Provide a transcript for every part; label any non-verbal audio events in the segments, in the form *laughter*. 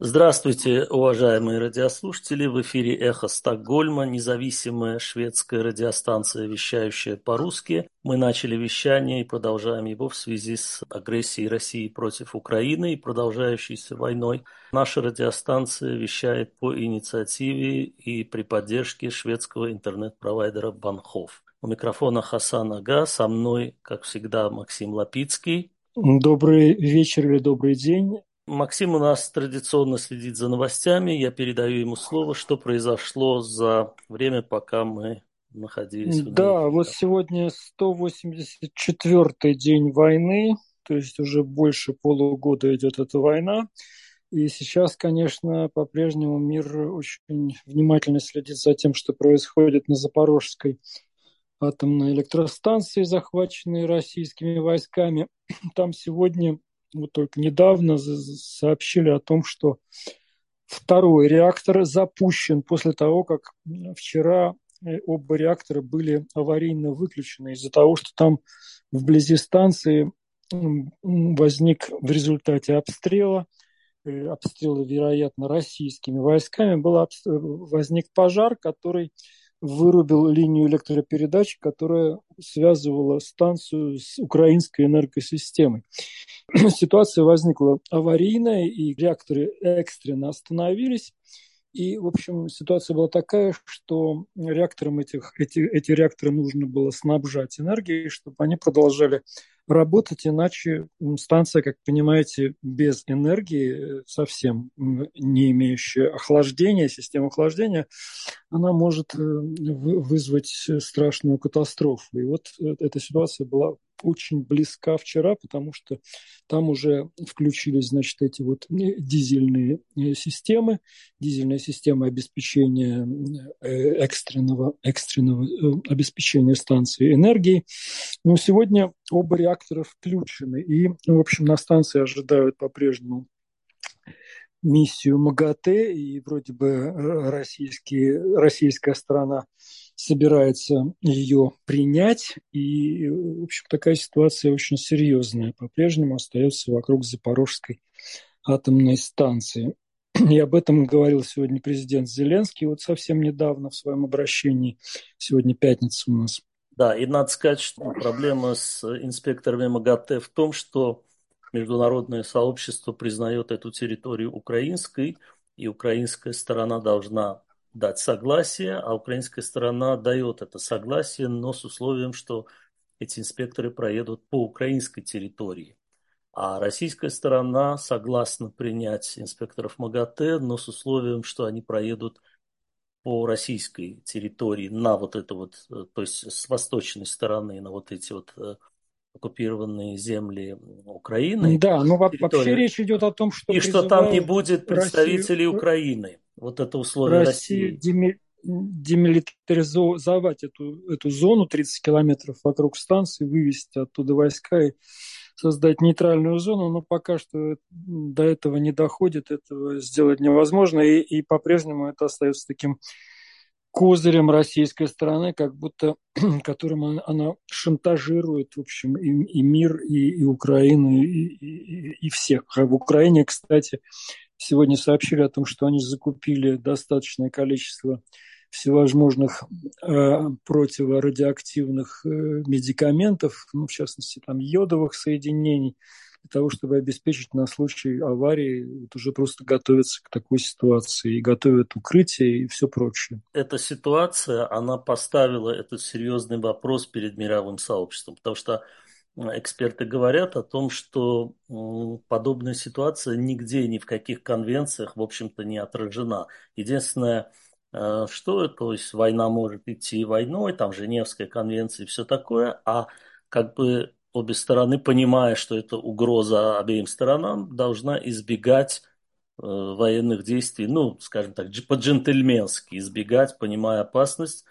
Здравствуйте, уважаемые радиослушатели! В эфире «Эхо Стокгольма», независимая шведская радиостанция, вещающая по-русски. Мы начали вещание и продолжаем его в связи с агрессией России против Украины и продолжающейся войной. Наша радиостанция вещает по инициативе и при поддержке шведского интернет-провайдера Банхов. У микрофона Хасан Ага, со мной, как всегда, Максим Лапицкий. Добрый вечер или добрый день. Максим у нас традиционно следит за новостями. Я передаю ему слово, что произошло за время, пока мы находились в Да, вот сегодня 184-й день войны, то есть уже больше полугода идет эта война. И сейчас, конечно, по-прежнему мир очень внимательно следит за тем, что происходит на Запорожской атомной электростанции, захваченной российскими войсками. Там сегодня вот только недавно сообщили о том, что второй реактор запущен после того, как вчера э, оба реактора были аварийно выключены. Из-за того, что там вблизи станции возник в результате обстрела, э, обстрела, вероятно, российскими войсками, был возник пожар, который вырубил линию электропередач, которая связывала станцию с украинской энергосистемой. *clears throat* Ситуация возникла аварийная, и реакторы экстренно остановились. И, в общем, ситуация была такая, что реакторам этих, эти, эти реакторы нужно было снабжать энергией, чтобы они продолжали работать, иначе станция, как понимаете, без энергии, э, совсем не имеющая охлаждения, системы охлаждения, она может э, вызвать страшную катастрофу. И вот э, эта ситуация была очень близка вчера, потому что там уже включились, значит, эти вот дизельные системы, дизельная система обеспечения экстренного, экстренного обеспечения станции энергией. Но сегодня оба реактора включены. И, в общем, на станции ожидают по-прежнему миссию МАГАТЭ, и вроде бы э, российские, российская сторона собирается ее принять. И, в общем, такая ситуация очень серьезная. По-прежнему остается вокруг Запорожской атомной станции. И об этом говорил сегодня президент Зеленский вот совсем недавно в своем обращении. Сегодня пятница у нас. Да, и надо сказать, что проблема с инспекторами МАГАТЭ в том, что международное сообщество признает эту территорию украинской, и украинская сторона должна дать согласие, а украинская сторона дает это согласие, но с условием, что эти инспекторы проедут по украинской территории. А российская сторона согласна принять инспекторов МАГАТЭ, но с условием, что они проедут по российской территории на вот это вот, э, то есть с восточной стороны на вот эти вот э, оккупированные земли Украины. Да, но вообще речь идет о том, что... И что там не будет представителей Россию, Украины. Вот это условие России. России. демилитаризовать эту, эту зону 30 километров вокруг станции, вывести оттуда войска и создать нейтральную зону, но пока что до этого не доходит, этого сделать невозможно, и, и по-прежнему это остается таким козырем российской стороны, как будто *clears throat* которым она, она шантажирует, в общем, и, и мир, и, и Украину, и, и, и всех. А в Украине, кстати, сегодня сообщили о том, что они закупили достаточное количество всевозможных э, противорадиоактивных э, медикаментов, ну, в частности, там йодовых соединений, для того, чтобы обеспечить на случай аварии, вот уже просто готовиться к такой ситуации и готовят укрытие и все прочее. Эта ситуация, она поставила этот серьезный вопрос перед мировым сообществом, потому что эксперты говорят о том, что подобная ситуация нигде, ни в каких конвенциях, в общем-то, не отражена. Единственное, Э, что, то есть война может идти войной, там Женевская конвенция и все такое, а как бы обе стороны, понимая, что это угроза обеим сторонам, должна избегать э, военных действий, ну, скажем так, по-джентльменски избегать, понимая опасность.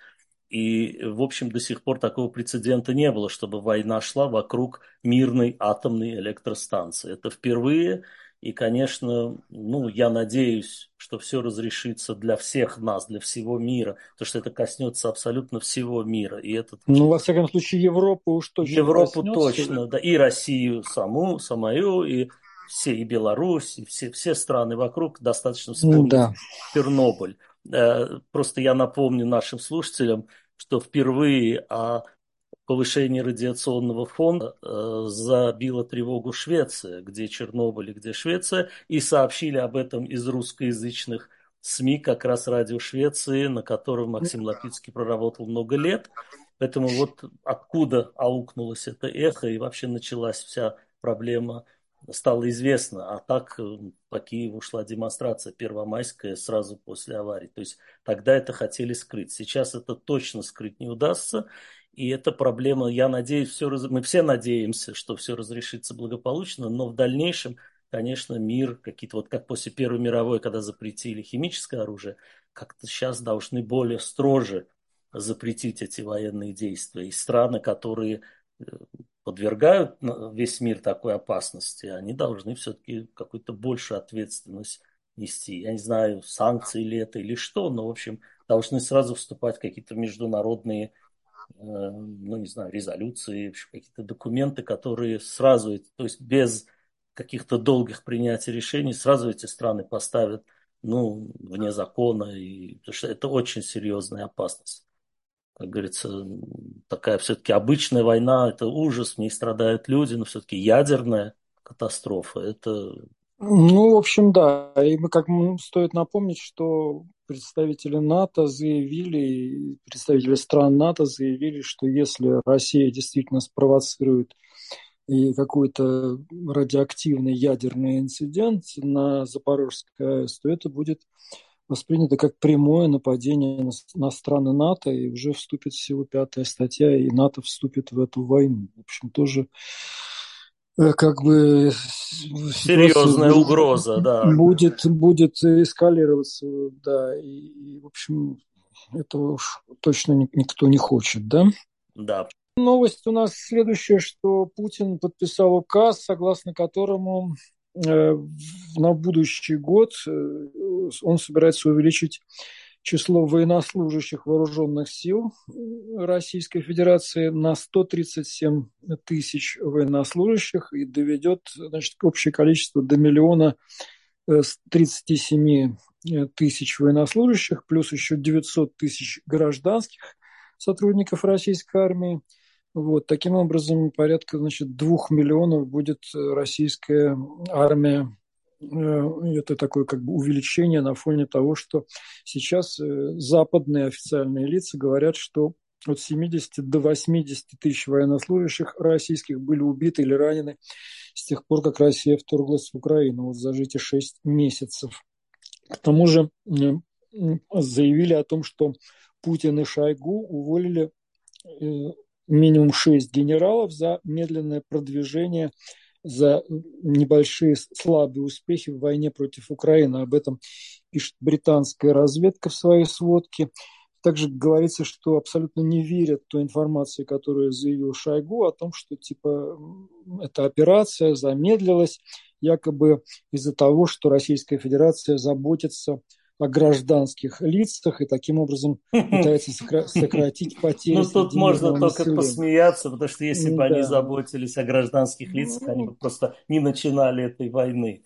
И, в общем, до сих пор такого прецедента не было, чтобы война шла вокруг мирной атомной электростанции. Это впервые, и, конечно, ну, я надеюсь, что все разрешится для всех нас, для всего мира, потому что это коснется абсолютно всего мира. И этот... Ну, во всяком случае, Европу уж точно Европу коснется. точно, да, и Россию саму, самую, и все и Беларусь, и все, все страны вокруг достаточно вспомнить ну, да. Чернобыль. Э, просто я напомню нашим слушателям, что впервые о повышении радиационного фона э, забила тревогу Швеция, где Чернобыль и где Швеция, и сообщили об этом из русскоязычных СМИ, как раз радио Швеции, на котором Максим Лапицкий проработал много лет. Поэтому вот откуда аукнулось это эхо и вообще началась вся проблема стало известно, а так э, по Киеву шла демонстрация первомайская сразу после аварии. То есть тогда это хотели скрыть. Сейчас это точно скрыть не удастся. И эта проблема, я надеюсь, все, мы все надеемся, что все разрешится благополучно, но в дальнейшем, конечно, мир, какие-то вот как после Первой мировой, когда запретили химическое оружие, как-то сейчас должны более строже запретить эти военные действия. И страны, которые э, подвергают весь мир такой опасности, они должны все-таки какую-то большую ответственность нести. Я не знаю, санкции ли это или что, но, в общем, должны сразу вступать какие-то международные, э, ну, не знаю, резолюции, какие-то документы, которые сразу, то есть без каких-то долгих принятий решений, сразу эти страны поставят, ну, вне закона, и, потому что это очень серьезная опасность как говорится, такая все-таки обычная война, это ужас, в ней страдают люди, но все-таки ядерная катастрофа, это... Ну, в общем, да. И мы, как стоит напомнить, что представители НАТО заявили, представители стран НАТО заявили, что если Россия действительно спровоцирует и какой-то радиоактивный ядерный инцидент на Запорожской АЭС, то это будет воспринято как прямое нападение на, страны НАТО, и уже вступит всего пятая статья, и НАТО вступит в эту войну. В общем, тоже как бы серьезная будет, угроза, да. Будет, будет эскалироваться, да, и, и, в общем, этого уж точно никто не хочет, да? Да. Новость у нас следующая, что Путин подписал указ, согласно которому Э, на будущий год э, он собирается увеличить число военнослужащих вооруженных сил Российской Федерации на 137 тысяч военнослужащих и доведет значит, общее количество до миллиона 37 э, тысяч военнослужащих, плюс еще 900 тысяч гражданских сотрудников российской армии – вот, таким образом, порядка значит, двух миллионов будет э, российская армия. Э, это такое как бы увеличение на фоне того, что сейчас э, западные официальные лица говорят, что от 70 до 80 тысяч военнослужащих российских были убиты или ранены с тех пор, как Россия вторглась в Украину, вот за эти 6 месяцев. К тому же заявили о том, что Путин и Шойгу уволили минимум шесть генералов за медленное продвижение, за небольшие слабые успехи в войне против Украины. Об этом пишет британская разведка в своей сводке. Также говорится, что абсолютно не верят той информации, которую заявил Шойгу о том, что типа эта операция замедлилась якобы из-за того, что Российская Федерация заботится о гражданских лицах и таким образом *laughs* пытается сократить потери. Ну, тут можно только посмеяться, потому что если бы они заботились о гражданских лицах, они бы просто не начинали этой войны.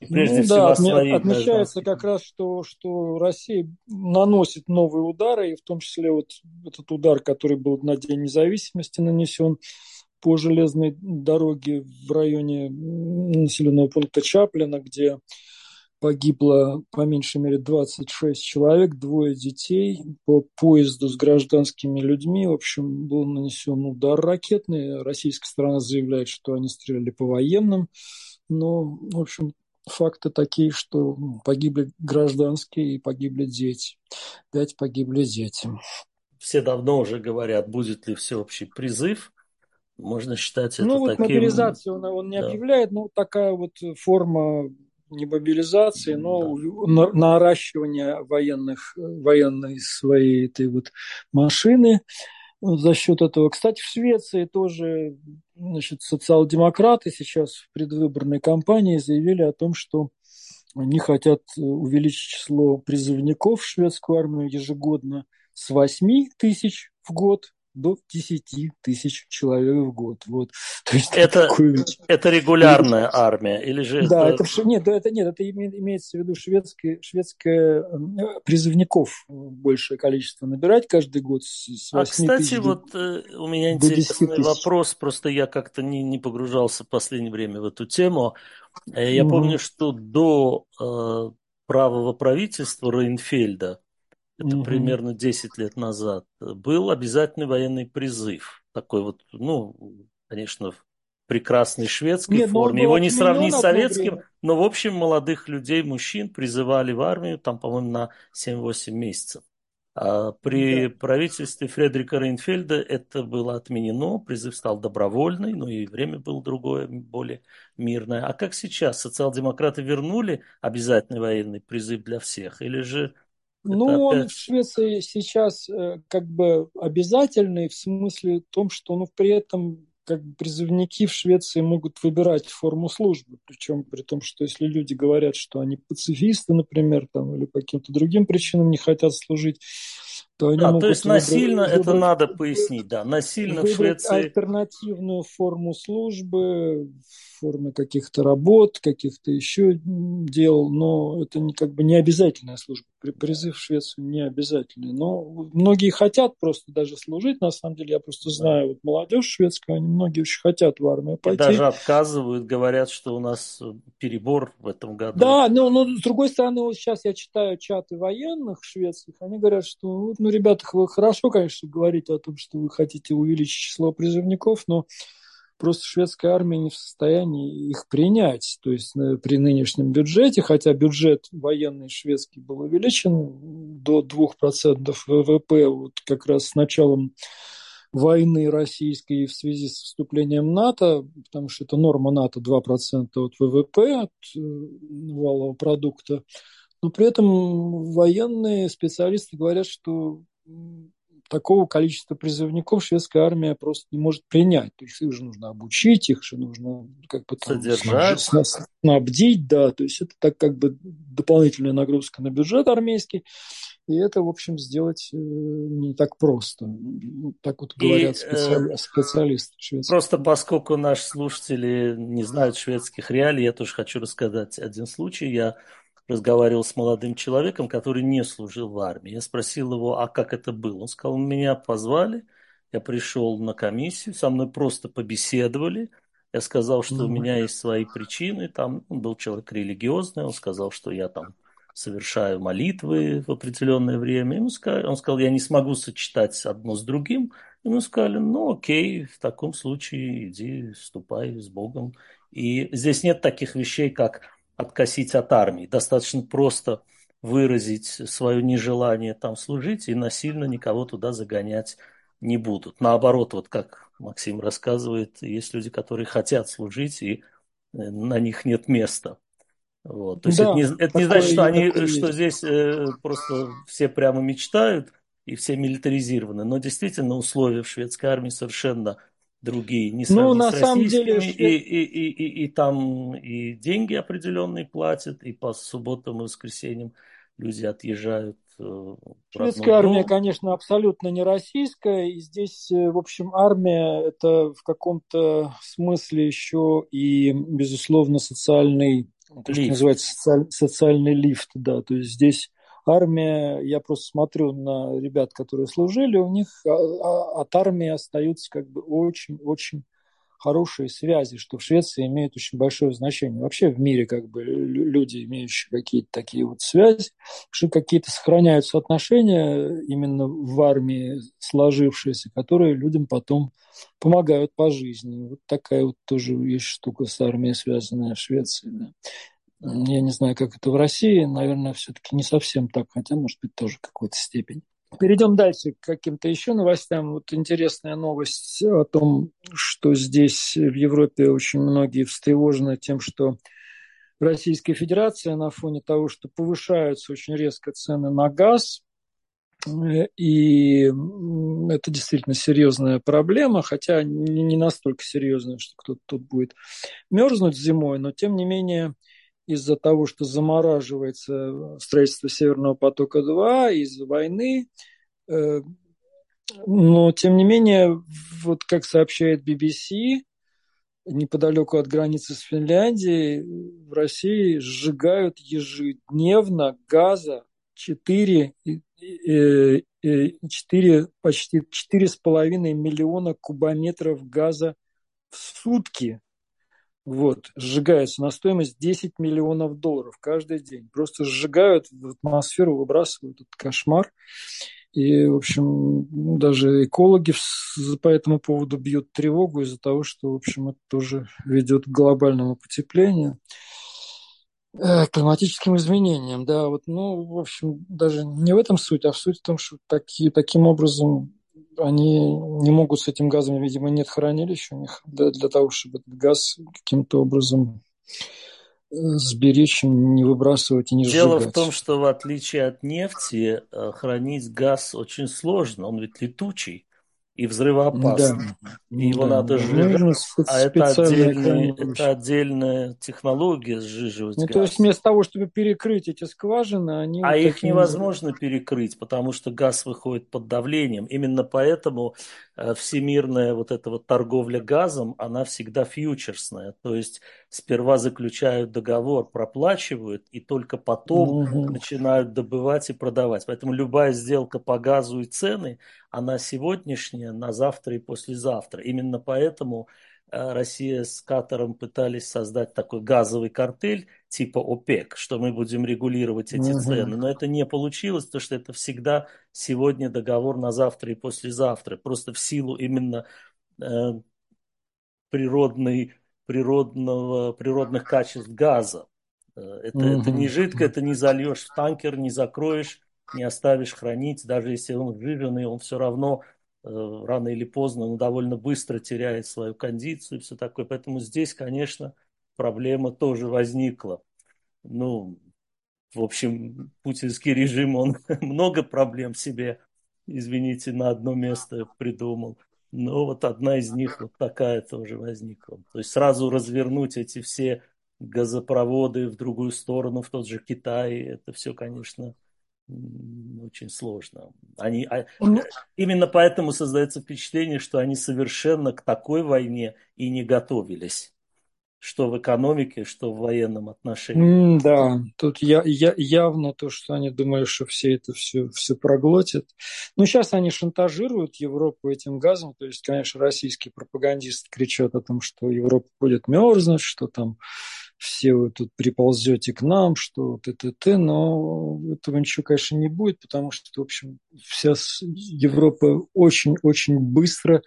прежде ну, всего да, отме- отмечается как раз, что, что Россия наносит новые удары, и в том числе вот этот удар, который был на День независимости нанесен по железной дороге в районе населенного пункта Чаплина, где погибло по меньшей мере 26 человек, двое детей по поезду с гражданскими людьми. В общем, был нанесен удар ракетный. Российская сторона заявляет, что они стреляли по военным. Но, в общем, факты такие, что погибли гражданские и погибли дети. Пять погибли дети. Все давно уже говорят, будет ли всеобщий призыв. Можно считать это ну, вот таким... мобилизацию он, он не да. объявляет, но такая вот форма не мобилизации, но да. наращивание военных, военной своей этой вот машины за счет этого. Кстати, в Швеции тоже значит, социал-демократы сейчас в предвыборной кампании заявили о том, что они хотят увеличить число призывников в шведскую армию ежегодно с 8 тысяч в год до 10 тысяч человек в год. Вот. *laughs* То есть это, *laughs* это регулярная армия или же да, это... это нет, это нет, это имеется в виду шведская, шведская э, призывников большее количество набирать каждый год с 8 А кстати, вот э, у меня интересный вопрос, просто я как-то не, не погружался в последнее время в эту тему. Я угу. помню, что до э, правого правительства Рейнфельда это угу. примерно 10 лет назад, был обязательный военный призыв. Такой вот, ну, конечно, в прекрасной шведской Нет, форме. Его не сравнить с советским, но, в общем, молодых людей, мужчин призывали в армию, там, по-моему, на 7-8 месяцев. А при да. правительстве Фредерика Рейнфельда это было отменено, призыв стал добровольный, но и время было другое, более мирное. А как сейчас? Социал-демократы вернули обязательный военный призыв для всех? Или же ну, опять... он в Швеции сейчас э, как бы обязательный в смысле том, что ну, при этом как бы призывники в Швеции могут выбирать форму службы, причем при том, что если люди говорят, что они пацифисты, например, там, или по каким-то другим причинам не хотят служить, то они да, могут то есть насильно выбрать, это надо пояснить, да, насильно в Швеции альтернативную форму службы, формы каких-то работ, каких-то еще дел, но это не, как бы не обязательная служба. Призыв в Швецию не обязательный. Но многие хотят просто даже служить, на самом деле, я просто знаю, вот молодежь шведская, они многие очень хотят в армию пойти. И даже отказывают, говорят, что у нас перебор в этом году. Да, но, но с другой стороны, вот сейчас я читаю чаты военных шведских, они говорят, что, ну, ребята, хорошо, конечно, говорите о том, что вы хотите увеличить число призывников, но просто шведская армия не в состоянии их принять. То есть э, при нынешнем бюджете, хотя бюджет военный шведский был увеличен до 2% ВВП, вот как раз с началом войны российской в связи с вступлением НАТО, потому что это норма НАТО 2% от ВВП, от э, валового продукта. Но при этом военные специалисты говорят, что такого количества призывников шведская армия просто не может принять. То есть их же нужно обучить, их же нужно как бы там, Содержать. снабдить, да. То есть это так как бы дополнительная нагрузка на бюджет армейский. И это, в общем, сделать э, не так просто. Так вот говорят и, специали... э, специалисты шведские. Просто поскольку наши слушатели не знают шведских реалий, я тоже хочу рассказать один случай. Я разговаривал с молодым человеком, который не служил в армии. Я спросил его, а как это было? Он сказал, меня позвали, я пришел на комиссию, со мной просто побеседовали. Я сказал, что у меня есть свои причины. Там он был человек религиозный, он сказал, что я там совершаю молитвы в определенное время. Ему сказали, он сказал, я не смогу сочетать одно с другим. Ему сказали, ну окей, в таком случае иди, ступай с Богом. И здесь нет таких вещей, как откосить от армии. Достаточно просто выразить свое нежелание там служить и насильно никого туда загонять не будут. Наоборот, вот как Максим рассказывает, есть люди, которые хотят служить, и э, на них нет места. Вот. То есть да, это не, это не значит, что, они, что здесь э, просто все прямо мечтают и все милитаризированы. Но действительно условия в шведской армии совершенно другие, не ну, на с самом деле, и, и, и, и, и там и деньги определенные платят, и по субботам и воскресеньям люди отъезжают. Э, Шведская армия, конечно, абсолютно не российская, и здесь, э, в общем, армия это в каком-то смысле еще и, безусловно, социальный, то, что называется социаль, социальный лифт, да, то есть здесь армия, я просто смотрю на ребят, которые служили, у них а, а, от армии остаются как бы очень-очень хорошие связи, что в Швеции имеет очень большое значение. Вообще в мире как бы люди, имеющие какие-то такие вот связи, что какие-то сохраняются отношения именно в армии сложившиеся, которые людям потом помогают по жизни. Вот такая вот тоже есть штука с армией, связанная в Швеции. Да. Я не знаю, как это в России. Наверное, все-таки не совсем так, хотя, может быть, тоже какой-то степени. Перейдем дальше к каким-то еще новостям. Вот интересная новость о том, что здесь в Европе очень многие встревожены тем, что Российская Федерация на фоне того, что повышаются очень резко цены на газ, и это действительно серьезная проблема, хотя не настолько серьезная, что кто-то тут будет мерзнуть зимой, но тем не менее из-за того, что замораживается строительство Северного потока-2, из-за войны, э, Но, тем не менее, вот как сообщает BBC, неподалеку от границы с Финляндией в России сжигают ежедневно газа 4, 4 почти 4,5 миллиона кубометров газа в сутки. Вот, сжигается на стоимость 10 миллионов долларов каждый день. Просто сжигают в атмосферу, выбрасывают этот кошмар. И, в общем, ну, даже экологи по этому поводу бьют тревогу из-за того, что, в общем, это тоже ведет к глобальному потеплению, э, климатическим изменениям. Да, вот, ну, в общем, даже не в этом суть, а в суть в том, что такие, таким образом они не могут с этим газом, видимо, нет хранилища у них для, для того, чтобы этот газ каким-то образом сберечь, не выбрасывать и не Дело сжигать. в том, что в отличие от нефти, э, хранить газ очень сложно. Он ведь летучий и взрывоопасный. Да, и его да, надо да. сжигать. А это, хранилище. это отдельная технология сжиживать Ну, газ. то есть вместо того, чтобы перекрыть эти скважины, они А вот их невозможно перекрыть, потому что газ выходит под давлением. Именно поэтому э, всемирная вот эта вот торговля газом, она всегда фьючерсная. То есть сперва заключают договор, проплачивают, и только потом Мгм. начинают добывать и продавать. Поэтому любая сделка по газу и цены, она сегодняшняя, на завтра и послезавтра. Именно поэтому э, Россия с Катаром пытались создать такой газовый картель типа ОПЕК, что мы будем регулировать эти Мгм. цены. Но это не получилось, потому что это всегда сегодня договор на завтра и послезавтра. Просто в силу именно э, природной, природного, природных качеств газа. Э, Это, это не жидко, это не зальешь в танкер, не закроешь, не оставишь хранить. Даже если он жиженый, он все равно рано или поздно, но довольно быстро теряет свою кондицию и все такое. Поэтому здесь, конечно, проблема тоже возникла. Ну, в общем, путинский режим, он *laughs* много проблем себе, извините, на одно место придумал. Но вот одна из них вот такая тоже возникла. То есть сразу развернуть эти все газопроводы в другую сторону, в тот же Китай, это все, конечно, очень сложно. Они, а, Ну, именно поэтому создается впечатление, что они совершенно к такой войне и не готовились. Что в экономике, что в военном отношении. Да, тут я, я, явно то, что они думали, что все это все, все проглотят. Ну, сейчас они шантажируют Европу этим газом. То есть, конечно, российские пропагандисты кричат о том, что Европа будет мерзнуть, что там все вы тут приползете к нам, что т-т-т, но этого ничего, конечно, не будет, потому что, в общем, вся Европа очень-очень быстро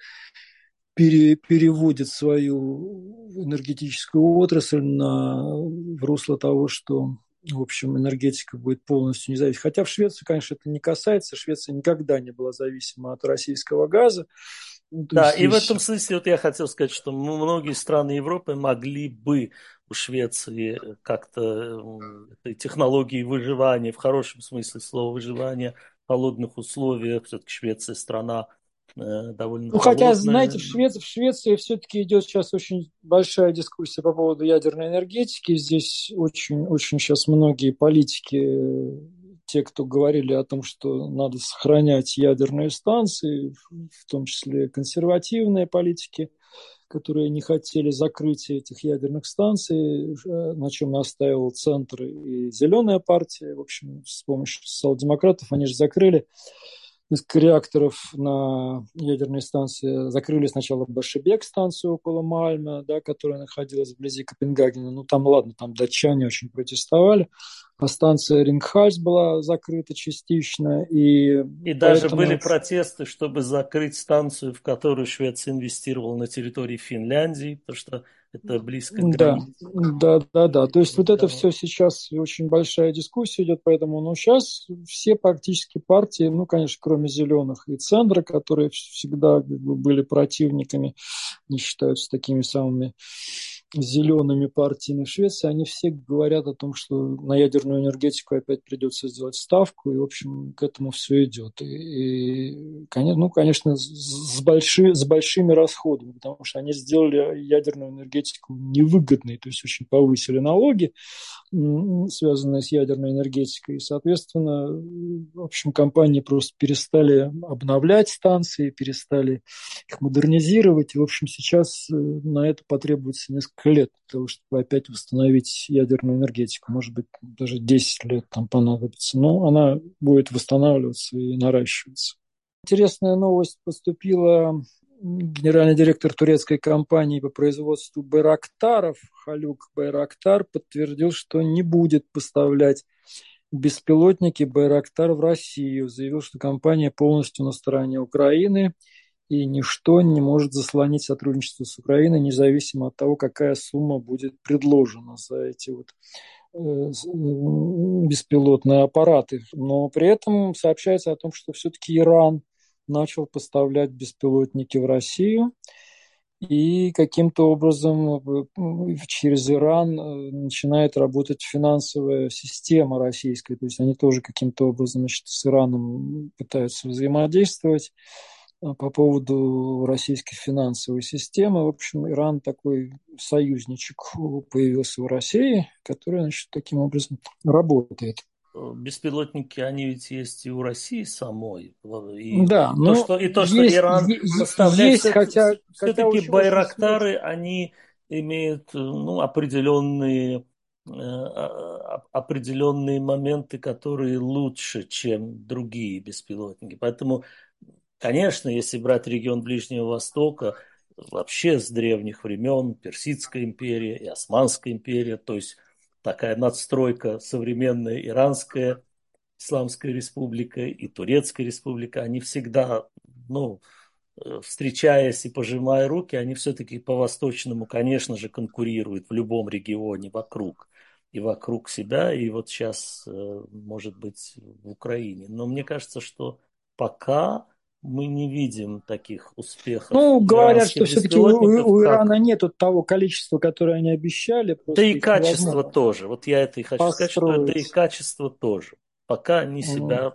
пере, переводит свою энергетическую отрасль на, в русло того, что в общем, энергетика будет полностью независима. Хотя в Швеции, конечно, это не касается. Швеция никогда не была зависима от российского газа. Ну, да, и здесь... в этом смысле вот я хотел сказать, что многие страны Европы могли бы у Швеции как-то технологии выживания, в хорошем смысле слова выживания, в холодных условиях. Все-таки Швеция страна довольно Ну, хотя, знаете, в Швеции, в Швеции все-таки идет сейчас очень большая дискуссия по поводу ядерной энергетики. Здесь очень, очень сейчас многие политики, те, кто говорили о том, что надо сохранять ядерные станции, в том числе консервативные политики, которые не хотели закрытия этих ядерных станций, на чем настаивал Центр и Зеленая партия. В общем, с помощью социал-демократов они же закрыли несколько реакторов на ядерной станции. Закрыли сначала Башебек станцию около Мальма, да, которая находилась вблизи Копенгагена. Ну, там, ладно, там датчане очень протестовали. А станция Рингхальс была закрыта частично. И, и даже были протесты, чтобы закрыть станцию, в которую Швеция инвестировала на территории Финляндии, потому что это близко к границе. Да, да, да, да. То есть вот это все сейчас очень большая дискуссия идет, поэтому, ну, сейчас все практически партии, ну, конечно, кроме зеленых и центра, которые всегда были противниками, не считаются такими самыми зелеными партиями в Швеции, они все говорят о том, что на ядерную энергетику опять придется сделать ставку, и, в общем, к этому все идет. И, и ну, конечно, с, больши, с большими расходами, потому что они сделали ядерную энергетику невыгодной, то есть очень повысили налоги, связанные с ядерной энергетикой, и, соответственно, в общем, компании просто перестали обновлять станции, перестали их модернизировать, и, в общем, сейчас э, на это потребуется несколько лет для того, чтобы опять восстановить ядерную энергетику. Может быть, даже 10 лет там понадобится. Но она будет восстанавливаться и наращиваться. Интересная новость поступила. Генеральный директор турецкой компании по производству Байрактаров Халюк Байрактар подтвердил, что не будет поставлять беспилотники Байрактар в Россию. Заявил, что компания полностью на стороне Украины – и ничто не может заслонить сотрудничество с Украиной, независимо от того, какая сумма будет предложена за эти вот э, беспилотные аппараты. Но при этом сообщается о том, что все-таки Иран начал поставлять беспилотники в Россию, и каким-то образом э, через Иран э, начинает работать финансовая система российская, то есть они тоже каким-то образом значит, с Ираном пытаются взаимодействовать. А, по поводу российской финансовой системы. В общем, Иран такой союзничек появился в России, который, значит, таким образом работает. Беспилотники, они ведь есть и у России самой. И да, то, что, и то, что есть, Иран поставляет, есть, хотя, все-таки хотя байрактары, они имеют ну, определенные э, а, определенные моменты, которые лучше, чем другие беспилотники. Поэтому Конечно, если брать регион Ближнего Востока, вообще с древних времен Персидская империя и Османская империя, то есть такая надстройка современная Иранская Исламская республика и Турецкая республика, они всегда, ну, э, встречаясь и пожимая руки, они все-таки по-восточному, конечно же, конкурируют в любом регионе вокруг и вокруг себя, и вот сейчас, э, может быть, в Украине. Но мне кажется, что пока мы не видим таких успехов. Ну, говорят, что все-таки у, у Ирана как... нет того количества, которое они обещали. Да и качество тоже. Вот я это и хочу построить. сказать, что это и качество тоже. Пока они себя... Mm.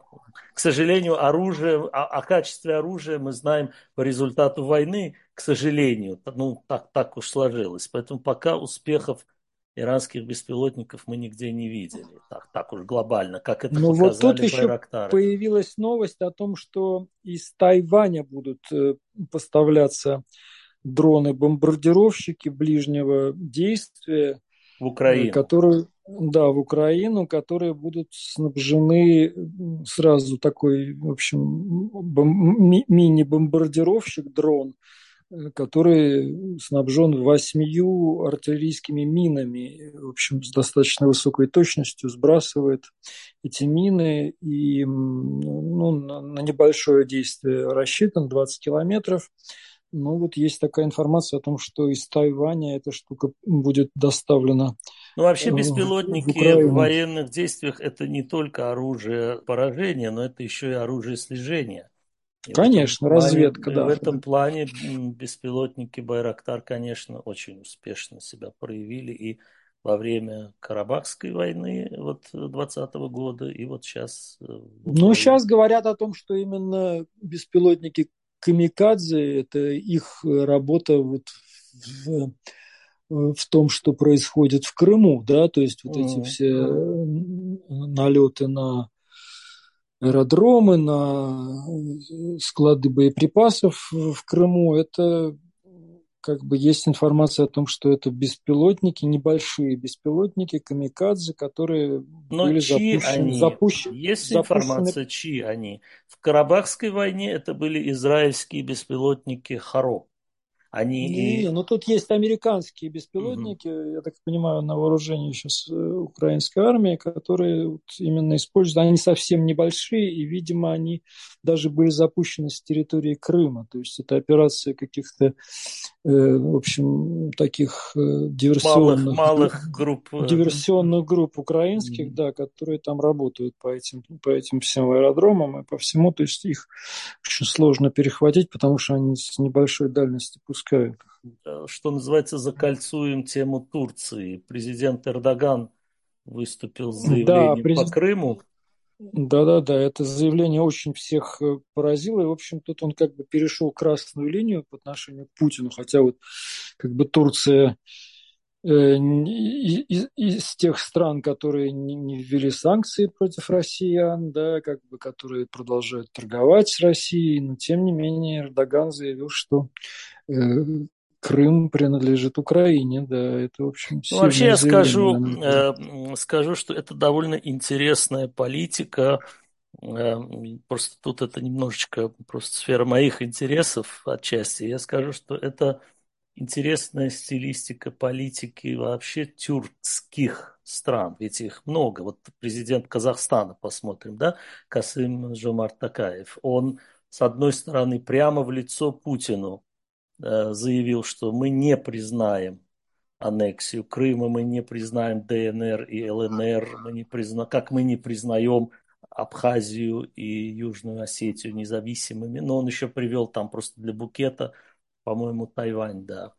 К сожалению, оружие, о, о качестве оружия мы знаем по результату войны, к сожалению. Ну, так, так уж сложилось. Поэтому пока успехов иранских беспилотников мы нигде не видели. Так, так уж глобально, как это Ну вот тут еще появилась новость о том, что из Тайваня будут э, поставляться дроны-бомбардировщики ближнего действия. В Украину. Э, которые, да, в Украину, которые будут снабжены сразу такой, в общем, бом- мини-бомбардировщик, дрон – который снабжен восьмию артиллерийскими минами, в общем, с достаточно высокой точностью сбрасывает эти мины и ну, на небольшое действие рассчитан, 20 километров. Ну вот есть такая информация о том, что из Тайваня эта штука будет доставлена. Ну вообще беспилотники в, в военных действиях это не только оружие поражения, но это еще и оружие слежения. И конечно, плане, разведка, да. В этом плане беспилотники Байрактар, конечно, очень успешно себя проявили и во время Карабахской войны вот 2020 года и вот сейчас. Э, ну, сейчас говорят о том, что именно беспилотники Камикадзе, это их работа вот в, э, в том, что происходит в Крыму, да, то есть вот эти все налеты на аэродромы, на э, склады боеприпасов в Крыму. Это как бы есть информация о том, что это беспилотники, небольшие беспилотники, камикадзе, которые Но были чьи запущены. Они? Запущены, есть запущены... информация, чьи они? В Карабахской войне это были израильские беспилотники Харо. Они не, ну тут есть американские беспилотники, угу. я так понимаю, на вооружении сейчас э, украинской армии, которые вот именно используют. Они совсем небольшие, и, видимо, они даже были запущены с территории Крыма. То есть это операция каких-то, э, в общем, таких э, диверсионных, малых, малых групп. Э, диверсионных групп украинских, угу. да, которые там работают по этим, по этим всем аэродромам и по всему. То есть их очень сложно перехватить, потому что они с небольшой дальности пускают допускают. Что называется, закольцуем тему Турции. Президент Эрдоган выступил с заявлением да, презид... по Крыму. Да-да-да, это заявление очень всех э, поразило, и, в общем, тут он как бы перешел красную линию по отношению к Путину, хотя вот как бы Турция э, из, из тех стран, которые не, не ввели санкции против россиян, да, как бы, которые продолжают торговать с Россией, но тем не менее Эрдоган заявил, что э, Крым принадлежит Украине, да, это, в общем, ну, Вообще я скажу, э, скажу, что это довольно интересная политика, э, просто тут это немножечко просто сфера моих интересов отчасти. Я скажу, что это интересная стилистика политики вообще тюркских стран, ведь их много. Вот президент Казахстана, посмотрим, да, Касым Жомарт Такаев, он, с одной стороны, прямо в лицо Путину Э, заявил, что мы не признаем аннексию Крыма, мы не признаем ДНР и ЛНР, мы не призна... как мы не признаем Абхазию и Южную Осетию независимыми. Но он еще привел там просто для букета, по-моему, Тайвань, да.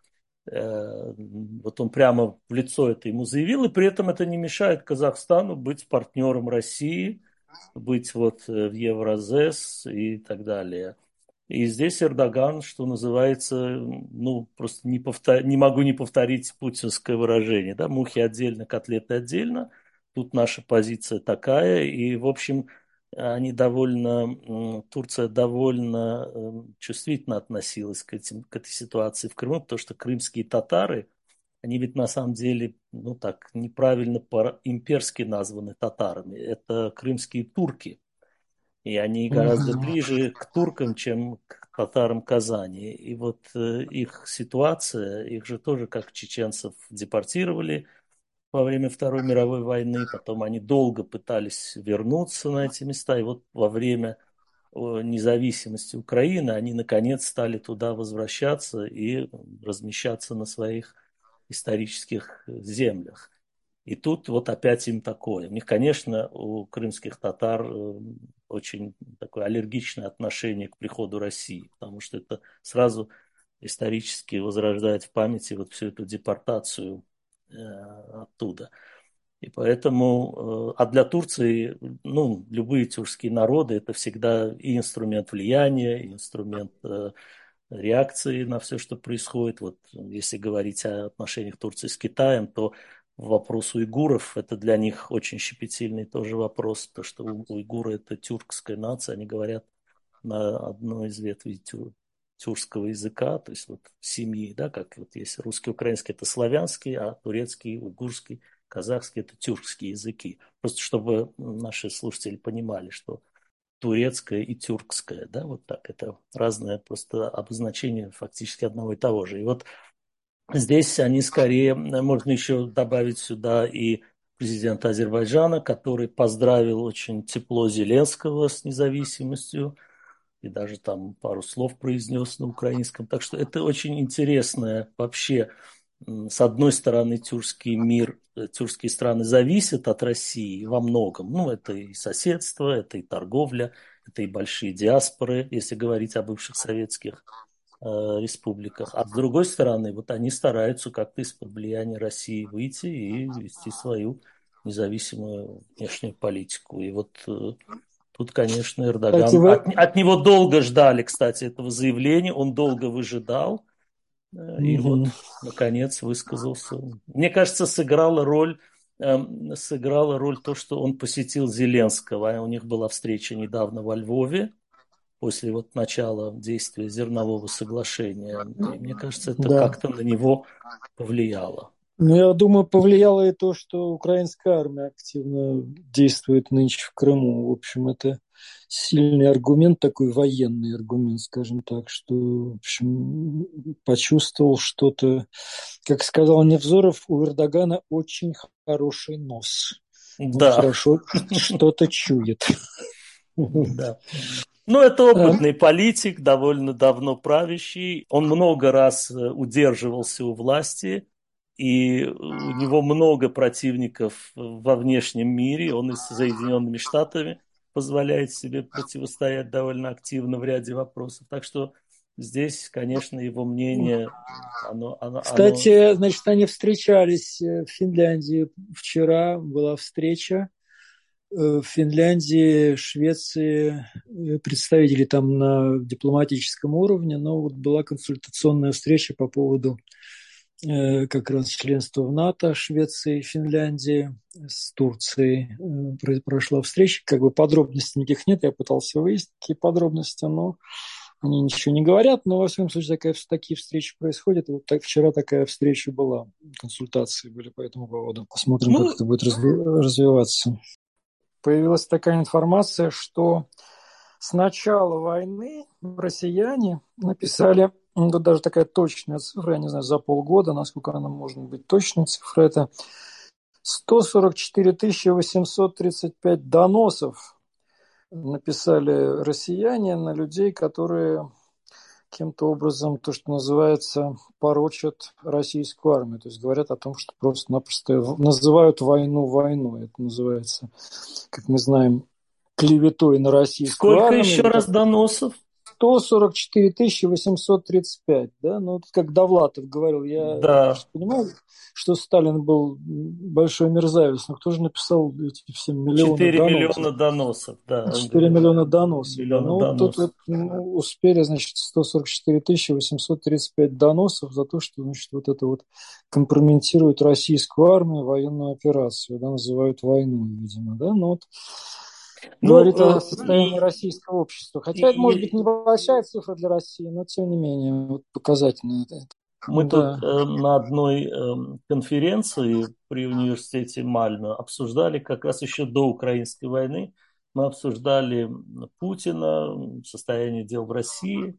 Э, вот он прямо в лицо это ему заявил, и при этом это не мешает Казахстану быть партнером России, быть вот в Евразес и так далее. И здесь Эрдоган, что называется, ну, просто не, повтор... не могу не повторить путинское выражение, да, мухи отдельно, котлеты отдельно. Тут наша позиция такая, и, в общем, они довольно, Турция довольно эм, чувствительно относилась к, этим, к этой ситуации в Крыму, потому что крымские татары, они ведь на самом деле, ну так, неправильно имперски названы татарами. Это крымские турки – и они гораздо ближе к туркам, чем к татарам Казани. И вот э, их ситуация, их же тоже как чеченцев депортировали во время Второй мировой войны, потом они долго пытались вернуться на эти места, и вот во время независимости Украины они наконец стали туда возвращаться и размещаться на своих исторических землях. И тут вот опять им такое. У них, конечно, у крымских татар э, очень такое аллергичное отношение к приходу России, потому что это сразу исторически возрождает в памяти вот всю эту депортацию э, оттуда. И поэтому, э, а для Турции, ну, любые тюркские народы, это всегда и инструмент влияния, и инструмент реакции на все, что происходит. Вот если говорить о отношениях Турции с Китаем, то вопрос уйгуров, это для них очень щепетильный тоже вопрос, потому что уйгуры это тюркская нация, они говорят на одной из ветвей тюр, тюркского языка, то есть вот семьи, да, как вот есть русский, украинский это славянский, а турецкий, уйгурский, казахский это тюркские языки. Просто чтобы наши слушатели понимали, что турецкое и тюркское, да, вот так, это разное просто обозначение фактически одного и того же. И вот Здесь они скорее, можно еще добавить сюда и президента Азербайджана, который поздравил очень тепло Зеленского с независимостью и даже там пару слов произнес на украинском. Так что это очень интересное вообще. С одной стороны, тюркский мир, э, тюркские страны зависят от России во многом. Ну, это и соседство, это и торговля, это и большие диаспоры, если говорить о бывших советских Э, республиках. А с другой стороны, вот они стараются как-то из-под влияния России выйти и вести свою независимую внешнюю политику. И вот э, тут, конечно, Эрдоган... Кстати, вы... от, от него долго ждали, кстати, этого заявления, он долго выжидал. Э, и вот, наконец, высказался. Мне кажется, сыграла роль эм, сыграла роль то, что он посетил Зеленского. У них была встреча недавно во Львове после вот начала действия зернового соглашения. И мне кажется, это да. как-то на него повлияло. Ну, я думаю, повлияло и то, что украинская армия активно действует нынче в Крыму. В общем, это сильный аргумент, такой военный аргумент, скажем так, что, в общем, почувствовал что-то, как сказал Невзоров, у Эрдогана очень хороший нос. Да. Он хорошо что-то чует. Да. Ну, это опытный политик, довольно давно правящий. Он много раз э, удерживался у власти, и у него много противников во внешнем мире. Он и с Соединенными Штатами позволяет себе противостоять довольно активно в ряде вопросов. Так что здесь, конечно, его мнение, оно, оно, Кстати, оно... значит, они встречались в Финляндии вчера, была встреча Э, в Финляндии, Швеции э, представители там на дипломатическом уровне, но вот была консультационная встреча по поводу э, как раз членства в НАТО Швеции и Финляндии с Турцией прошла встреча. Как бы подробностей никаких нет, я пытался выяснить какие подробности, но они ничего не говорят, но во всяком случае такая, такие встречи происходят. Вот так, вчера такая встреча была, консультации были по этому поводу. Посмотрим, ну, как это будет разви- развиваться появилась такая информация, что с начала войны россияне написали, ну, даже такая точная цифра, я не знаю, за полгода, насколько она может быть точной цифра, это 144 835 доносов написали россияне на людей, которые каким-то образом то, что называется, порочат российскую армию. То есть говорят о том, что просто-напросто называют войну войной. Это называется, как мы знаем, клеветой на российскую Сколько армию. еще раз доносов? 144 835, да, ну, как Довлатов говорил, я да. понимаю, что Сталин был большой мерзавец, но кто же написал эти все миллионы 4 доносов? миллиона доносов, да. 4 миллиона доносов. Миллиона ну, доносов. тут вот, ну, успели, значит, 144 835 доносов за то, что, значит, вот это вот компрометирует российскую армию, военную операцию, да, называют войной, видимо, да, ну вот ну, говорит о э, состоянии российского общества. Хотя и, это может быть небольшая цифра для России, но тем не менее вот показательно это. Мы да. тут э, на одной э, конференции при университете Мальме обсуждали как раз еще до украинской войны, мы обсуждали Путина, состояние дел в России,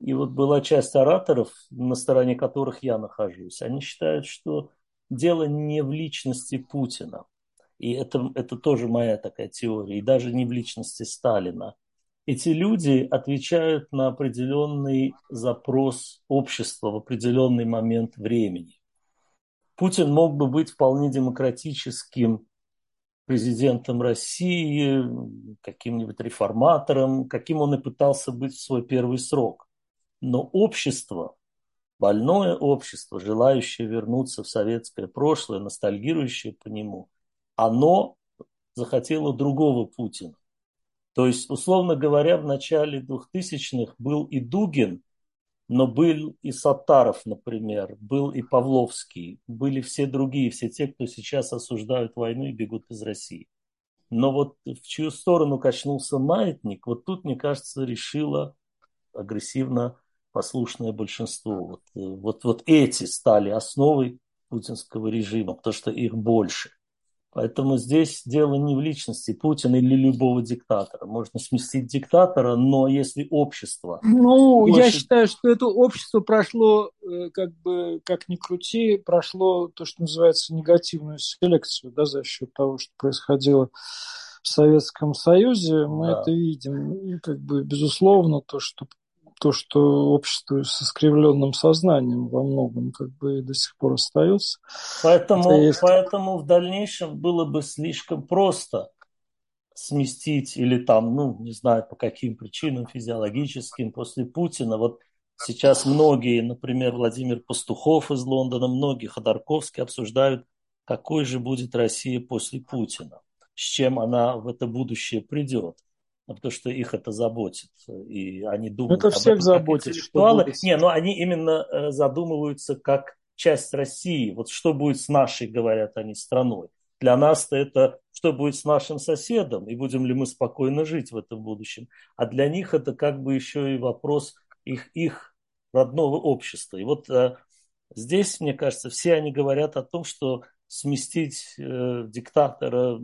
и вот была часть ораторов, на стороне которых я нахожусь. Они считают, что дело не в личности Путина, и это, это тоже моя такая теория, и даже не в личности Сталина. Эти люди отвечают на определенный запрос общества в определенный момент времени. Путин мог бы быть вполне демократическим президентом России, каким-нибудь реформатором, каким он и пытался быть в свой первый срок. Но общество, больное общество, желающее вернуться в советское прошлое, ностальгирующее по нему – оно захотело другого Путина. То есть, условно говоря, в начале 2000-х был и Дугин, но был и Саттаров, например, был и Павловский, были все другие, все те, кто сейчас осуждают войну и бегут из России. Но вот в чью сторону качнулся маятник, вот тут, мне кажется, решило агрессивно послушное большинство. Вот, э, вот, вот эти стали основой путинского режима, потому что их больше. Поэтому здесь дело не в личности Путина или любого диктатора. Можно сместить диктатора, но если общество... Ну, больше... я считаю, что это общество прошло, э, как бы, как ни крути, прошло то, что называется негативную селекцию, да, за счет того, что происходило в Советском Союзе. Мы да. это видим. И, как бы, безусловно, то, что то, что общество с искривленным сознанием во многом как бы до сих пор остается. Поэтому, есть... поэтому в дальнейшем было бы слишком просто сместить или там, ну, не знаю, по каким причинам физиологическим после Путина. Вот сейчас многие, например, Владимир Пастухов из Лондона, многие Ходорковский обсуждают, какой же будет Россия после Путина, с чем она в это будущее придет. Ну, потому что их это заботит, и они думают это всех этом заботит, что будет... Не, но они именно э, задумываются как часть России. Вот что будет с нашей, говорят они, страной. Для нас-то это что будет с нашим соседом, и будем ли мы спокойно жить в этом будущем. А для них это как бы еще и вопрос их, их родного общества. И вот э, здесь, мне кажется, все они говорят о том, что сместить э, диктатора,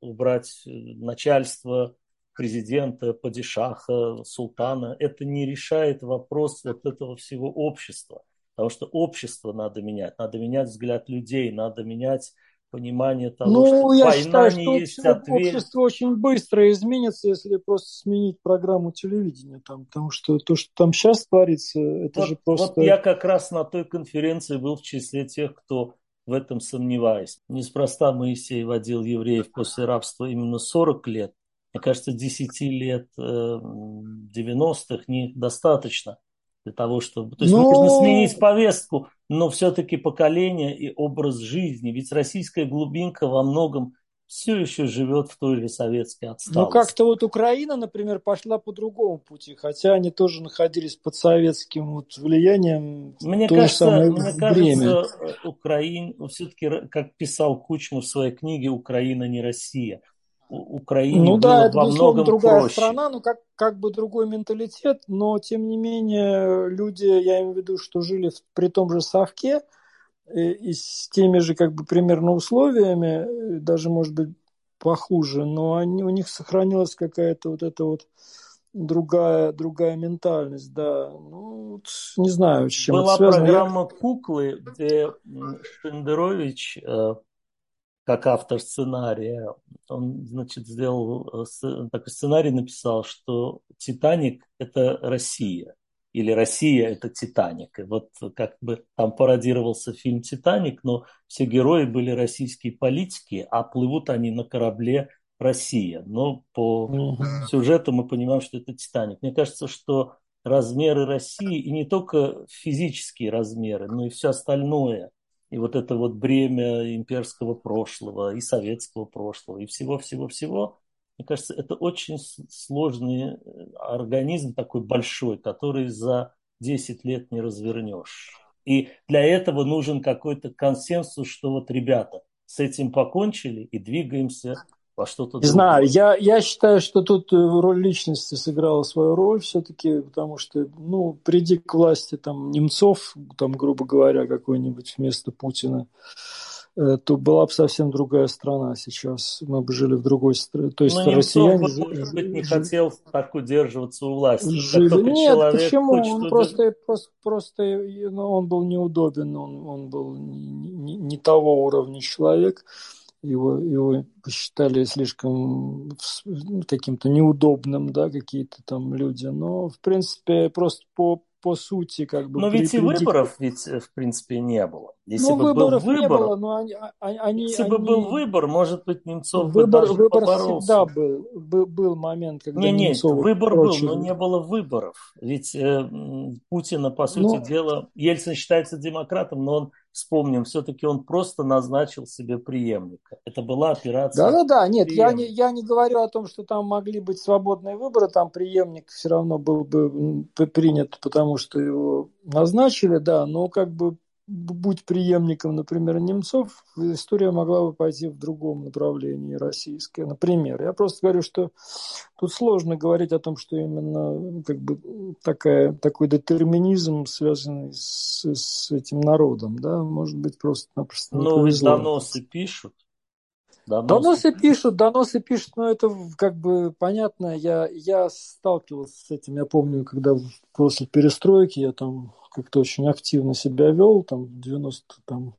убрать э, начальство, президента, падишаха, султана, это не решает вопрос вот этого всего общества. Потому что общество надо менять, надо менять взгляд людей, надо менять понимание того, ну, что я война считаю, не что есть ответ. Общество очень быстро изменится, если просто сменить программу телевидения. Там, потому что то, что там сейчас творится, это вот, же просто... Вот я как раз на той конференции был в числе тех, кто в этом сомневаясь. Неспроста Моисей водил евреев после рабства именно 40 лет, мне кажется, 10 лет 90-х э, недостаточно, для того, чтобы... То есть но... нужно сменить повестку, но все-таки поколение и образ жизни. Ведь российская глубинка во многом все еще живет в той же советской отсталости. Ну, как-то вот Украина, например, пошла по другому пути, хотя они тоже находились под советским вот влиянием мне кажется, мне кажется, Украина, все-таки, как писал Кучма в своей книге «Украина не Россия», Украине ну, да, это, во многом другая проще. страна, но как, как бы другой менталитет, но тем не менее люди, я имею в виду, что жили в, при том же Совке, и, и с теми же как бы примерно условиями, даже может быть похуже, но они, у них сохранилась какая-то вот эта вот другая, другая ментальность, да. Ну, не знаю, с чем Была это связано. программа «Куклы», где Шендерович э, как автор сценария, он, значит, сделал э, такой сценарий, написал, что «Титаник» — это Россия, или «Россия» — это «Титаник». И вот как бы там пародировался фильм «Титаник», но все герои были российские политики, а плывут они на корабле «Россия». Но по сюжету мы понимаем, что это «Титаник». Мне кажется, что размеры России, и не только физические размеры, но и все остальное – и вот это вот бремя имперского прошлого и советского прошлого и всего-всего-всего, мне кажется, это очень сложный э, организм такой большой, который за 10 лет не развернешь. И для этого нужен какой-то консенсус, что вот, ребята, с этим покончили и двигаемся во что-то Не знаю, я, я считаю, что тут э, роль личности сыграла свою роль все-таки, потому что, ну, приди к власти там Немцов, там, грубо говоря, какой-нибудь вместо Путина, э, то была бы совсем другая страна сейчас. Мы бы жили в другой стране. То есть Но россияне... Немцов, может быть, не хотел так удерживаться у власти. Жили. Нет, почему? Он просто, просто, просто ну, он был неудобен, он, он был не, не того уровня человек его, его посчитали слишком каким-то неудобным, да, какие-то там люди. Но, в принципе, просто по, по сути, как бы... Но ведь и выборов ведь, в принципе, не было. Если ну, бы выборов был выбор, не было, но они... А, а, они если они... бы был выбор, может быть, Немцов выбор, бы даже Выбор поборолся. всегда был. был. Был момент, когда не, не, Немцов выбор прочили. был, но не было выборов. Ведь э, Путина, по сути ну, дела, Ельцин считается демократом, но он вспомним, все-таки он просто назначил себе преемника. Это была операция. Да-да-да, нет, я не, я не говорю о том, что там могли быть свободные выборы, там преемник все равно был бы принят, потому что его назначили, да, но как бы будь преемником, например, Немцов, история могла бы пойти в другом направлении российское. Например, я просто говорю, что тут сложно говорить о том, что именно как бы такая, такой детерминизм, связанный с, с этим народом, да, может быть, просто-напросто Ну, ведь доносы пишут. Доносы. доносы пишут, доносы пишут, но это как бы понятно. Я, я сталкивался с этим, я помню, когда после перестройки я там как-то очень активно себя вел, там, в 90 там,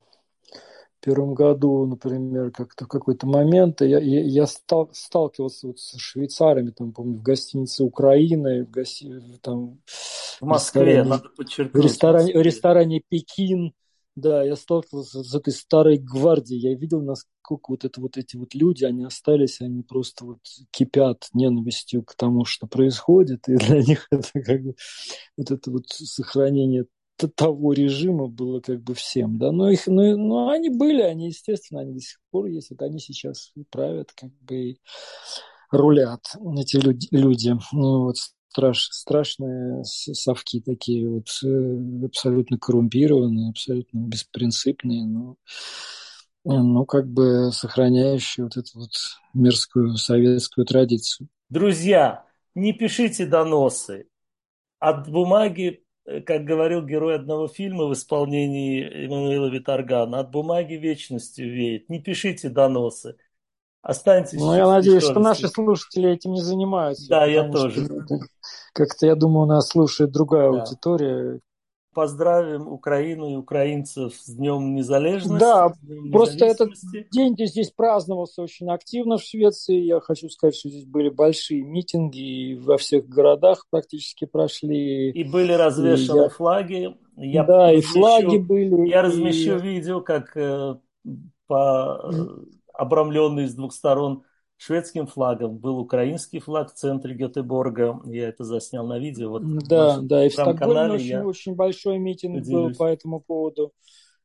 первом году, например, как-то в какой-то момент я, я, я стал, сталкивался вот с швейцарами, там, помню, в гостинице Украины, в, гости, там, в Москве, надо подчеркнуть. В ресторане, в ресторане Пекин, да, я сталкивался с этой старой гвардией, я видел, насколько вот это вот эти вот люди, они остались, они просто вот кипят ненавистью к тому, что происходит, и для них *laughs* это как бы вот это вот сохранение того режима было как бы всем, да, но их, ну, ну, они были, они, естественно, они до сих пор есть, вот они сейчас правят, как бы рулят, эти люди, люди. Ну, вот страш, страшные совки такие вот, э, абсолютно коррумпированные, абсолютно беспринципные, но, ну, как бы сохраняющие вот эту вот мирскую советскую традицию. Друзья, не пишите доносы. От бумаги, э, как говорил герой одного фильма в исполнении Эммануила Виторгана, от бумаги вечностью веет. Не пишите доносы. Останьтесь. Ну, я надеюсь, что наши слушатели этим не занимаются. Да, я тоже. Как-то, я думаю, нас слушает другая да. аудитория. Поздравим Украину и украинцев с Днем Незалежности. Да, Днем просто этот день здесь праздновался очень активно в Швеции. Я хочу сказать, что здесь были большие митинги, и во всех городах практически прошли. И были развешаны я... флаги. Я да, размещу, и флаги были. Я размещу и... видео, как э, по обрамленные с двух сторон шведским флагом. Был украинский флаг в центре Гетеборга. Я это заснял на видео. Вот да, да, и в Стокгольме очень, очень большой митинг поделюсь. был по этому поводу.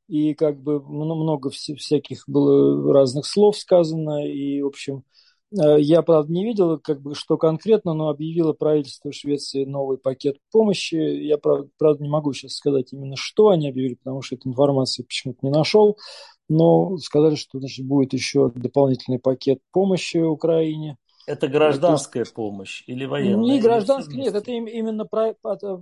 И как бы много всяких было разных слов сказано. И, в общем, Э, я, правда, не видел, как бы, что конкретно, но объявило правительство Швеции новый пакет помощи. Я, правда, правда, не могу сейчас сказать именно, что они объявили, потому что этой информации почему-то не нашел. Но сказали, что значит, будет еще дополнительный пакет помощи Украине. Это гражданская это, помощь или военная? Не гражданская, нет, это именно про,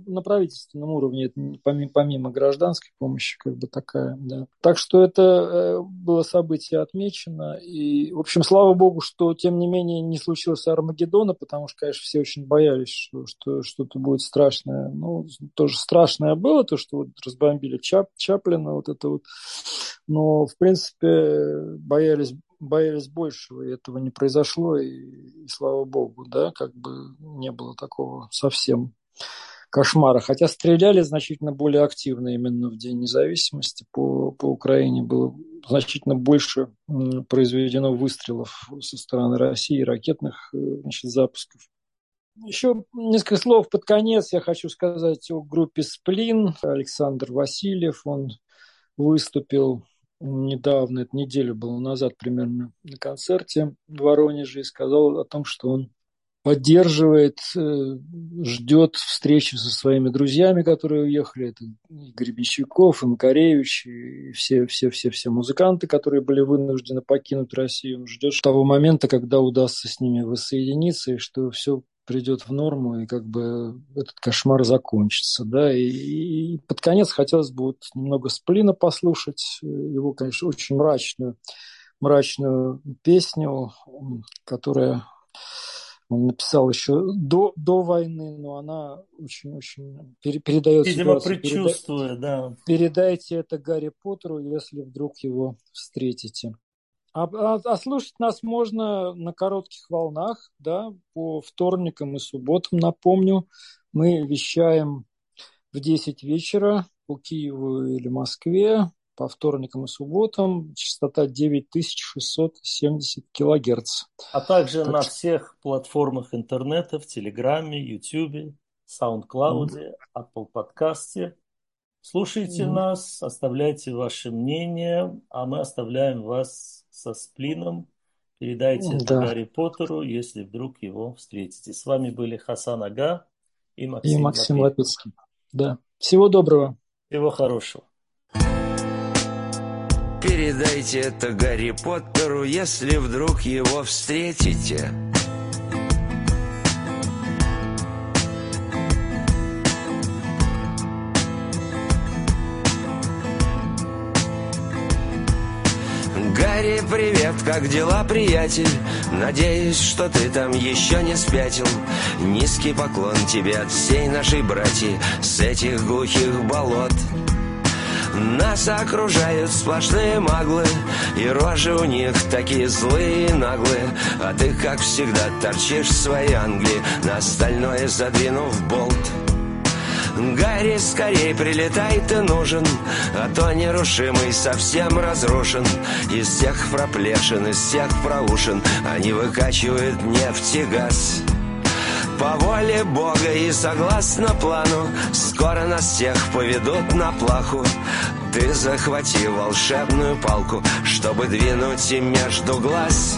на правительственном уровне, это помимо, помимо гражданской помощи, как бы такая, да. Так что это э, было событие отмечено, и, в общем, слава богу, что, тем не менее, не случилось Армагеддона, потому что, конечно, все очень боялись, что, что что-то будет страшное. Ну, тоже страшное было, то, что вот разбомбили Чап, Чаплина, вот это вот, но, в принципе, боялись боялись большего, и этого не произошло, и, и слава богу, да, как бы не было такого совсем кошмара. Хотя стреляли значительно более активно именно в День независимости. По, по Украине было значительно больше произведено выстрелов со стороны России, ракетных э, значит, запусков. Еще несколько слов под конец я хочу сказать о группе «Сплин». Александр Васильев, он выступил недавно, это неделю было назад примерно, на концерте в Воронеже и сказал о том, что он поддерживает, э, ждет встречи со своими друзьями, которые уехали. Это и Гребенщиков, и Макаревич, и все, все, все, все музыканты, которые были вынуждены покинуть Россию. Он ждет того момента, когда удастся с ними воссоединиться, и что все придет в норму, и как бы этот кошмар закончится, да, и, и под конец хотелось бы вот немного сплина послушать, его, конечно, очень мрачную, мрачную песню, которая он написал еще до, до войны, но она очень-очень передает Видимо, ситуацию. предчувствуя, переда... да. Передайте это Гарри Поттеру, если вдруг его встретите. А, а, а слушать нас можно на коротких волнах, да, по вторникам и субботам, напомню. Мы вещаем в 10 вечера по Киеву или Москве, по вторникам и субботам, частота 9670 килогерц. А также так на всех платформах интернета, в Телеграме, Ютубе, Саундклауде, mm. Apple подкасте. Слушайте mm. нас, оставляйте ваше мнение, а мы оставляем вас со сплином. Передайте это да. Гарри Поттеру, если вдруг его встретите. С вами были Хасан Ага и Максим, и Максим Лапицкий. Да. Всего доброго. Всего хорошего. Передайте это Гарри Поттеру, если вдруг его встретите. Гарри, привет, как дела, приятель? Надеюсь, что ты там еще не спятил. Низкий поклон тебе от всей нашей братьи С этих глухих болот. Нас окружают сплошные маглы И рожи у них такие злые и наглые. А ты, как всегда, торчишь в своей Англии На остальное задвинув болт Гарри, скорей прилетай, ты нужен А то нерушимый совсем разрушен. Из всех проплешин, из всех проушин Они выкачивают нефть и газ. По воле Бога и согласно плану Скоро нас всех поведут на плаху. Ты захвати волшебную палку Чтобы двинуть им между глаз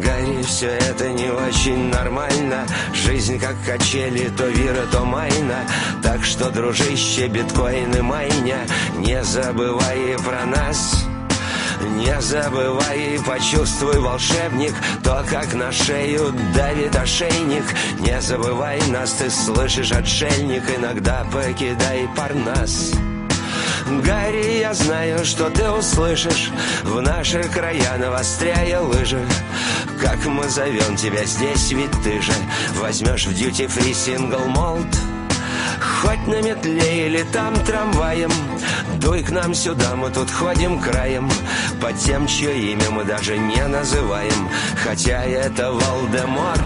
Гарри, все это не очень нормально. Жизнь как качели, то вира, то майна. Так что, дружище, биткоины майня. Не забывай про нас. Не забывай почувствуй, волшебник То, как на шею давит ошейник. Не забывай нас, ты слышишь, отшельник Иногда покидай парнас. Гарри, я знаю, что ты услышишь. В наши края навостряя лыжи Как мы зовем тебя здесь, ведь ты же Возьмешь в дьюти-фри сингл молд Хоть на метле или там трамваем Дуй к нам сюда, мы тут ходим краем. Под тем, чье имя мы даже не называем Хотя это Волдеморт.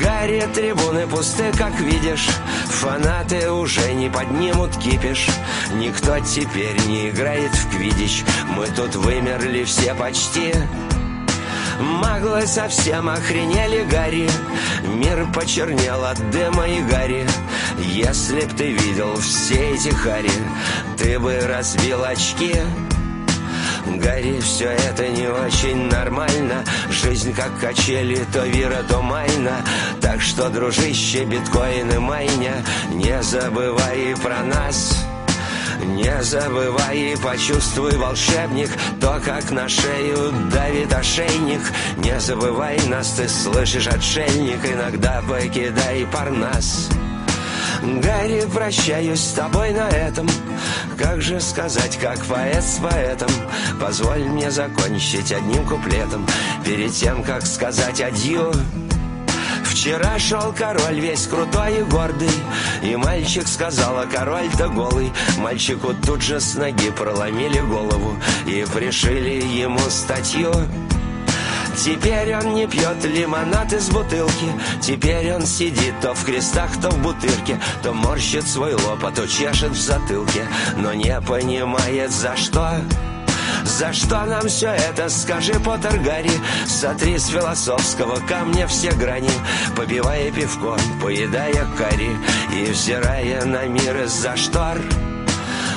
Гарри, трибуны пусты, как видишь Фанаты уже не поднимут кипиш. Никто теперь не играет в квидич Мы тут вымерли все почти Маглы совсем охренели Гарри. Мир почернел от дыма и гари. Если б ты видел все эти хари Ты бы разбил очки. Гарри, все это не очень нормально. Жизнь как качели, то вира, то майна. Так что, дружище, биткоин и майня Не забывай про нас не забывай и почувствуй, волшебник, То, как на шею давит ошейник. Не забывай нас, ты слышишь, отшельник, Иногда покидай парнас. Гарри, прощаюсь с тобой на этом Как же сказать, как поэт с поэтом Позволь мне закончить одним куплетом Перед тем, как сказать адью Вчера шел король весь крутой и гордый И мальчик сказал, а король-то голый Мальчику тут же с ноги проломили голову И пришили ему статью. Теперь он не пьет лимонад из бутылки Теперь он сидит то в крестах, то в бутырке То морщит свой лоб, а то чешет в затылке Но не понимает за что за что нам все это, скажи, Поттер Гарри Сотри с философского камня все грани Побивая пивком, поедая карри И взирая на мир из-за штор.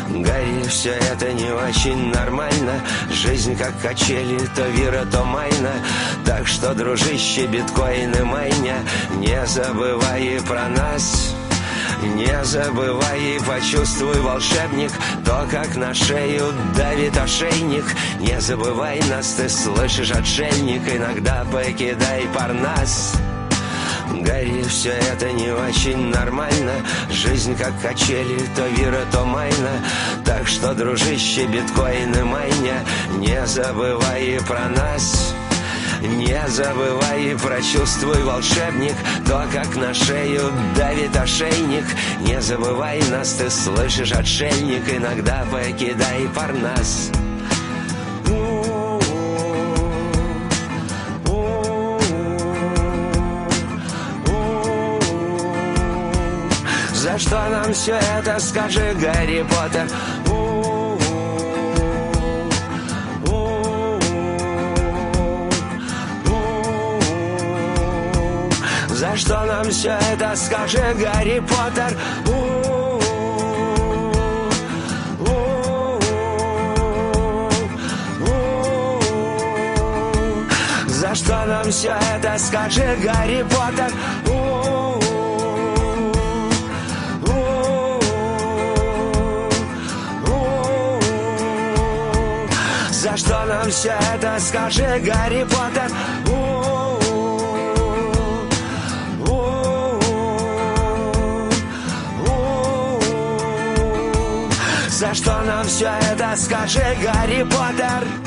Гарри, все это не очень нормально. Жизнь как качели, то вира, то майна. Так что, дружище, биткоин и майня Не забывай про нас не забывай и почувствуй, волшебник То, как на шею давит ошейник. Не забывай нас, ты слышишь, отшельник Иногда покидай парнас. Гори, все это не очень нормально. Жизнь как качели, то вира, то майна. Так что, дружище, биткоин и майня Не забывай про нас не забывай прочувствуй, волшебник То, как на шею давит ошейник. Не забывай нас, ты слышишь, отшельник Иногда покидай парнас. За что нам все это, скажи, Гарри Поттер? За что нам все это, скажи, Гарри Поттер? За что нам все это, скажи, Гарри Поттер? За что нам все это, скажи, Гарри Поттер? За что нам все это, скажи, Гарри Поттер?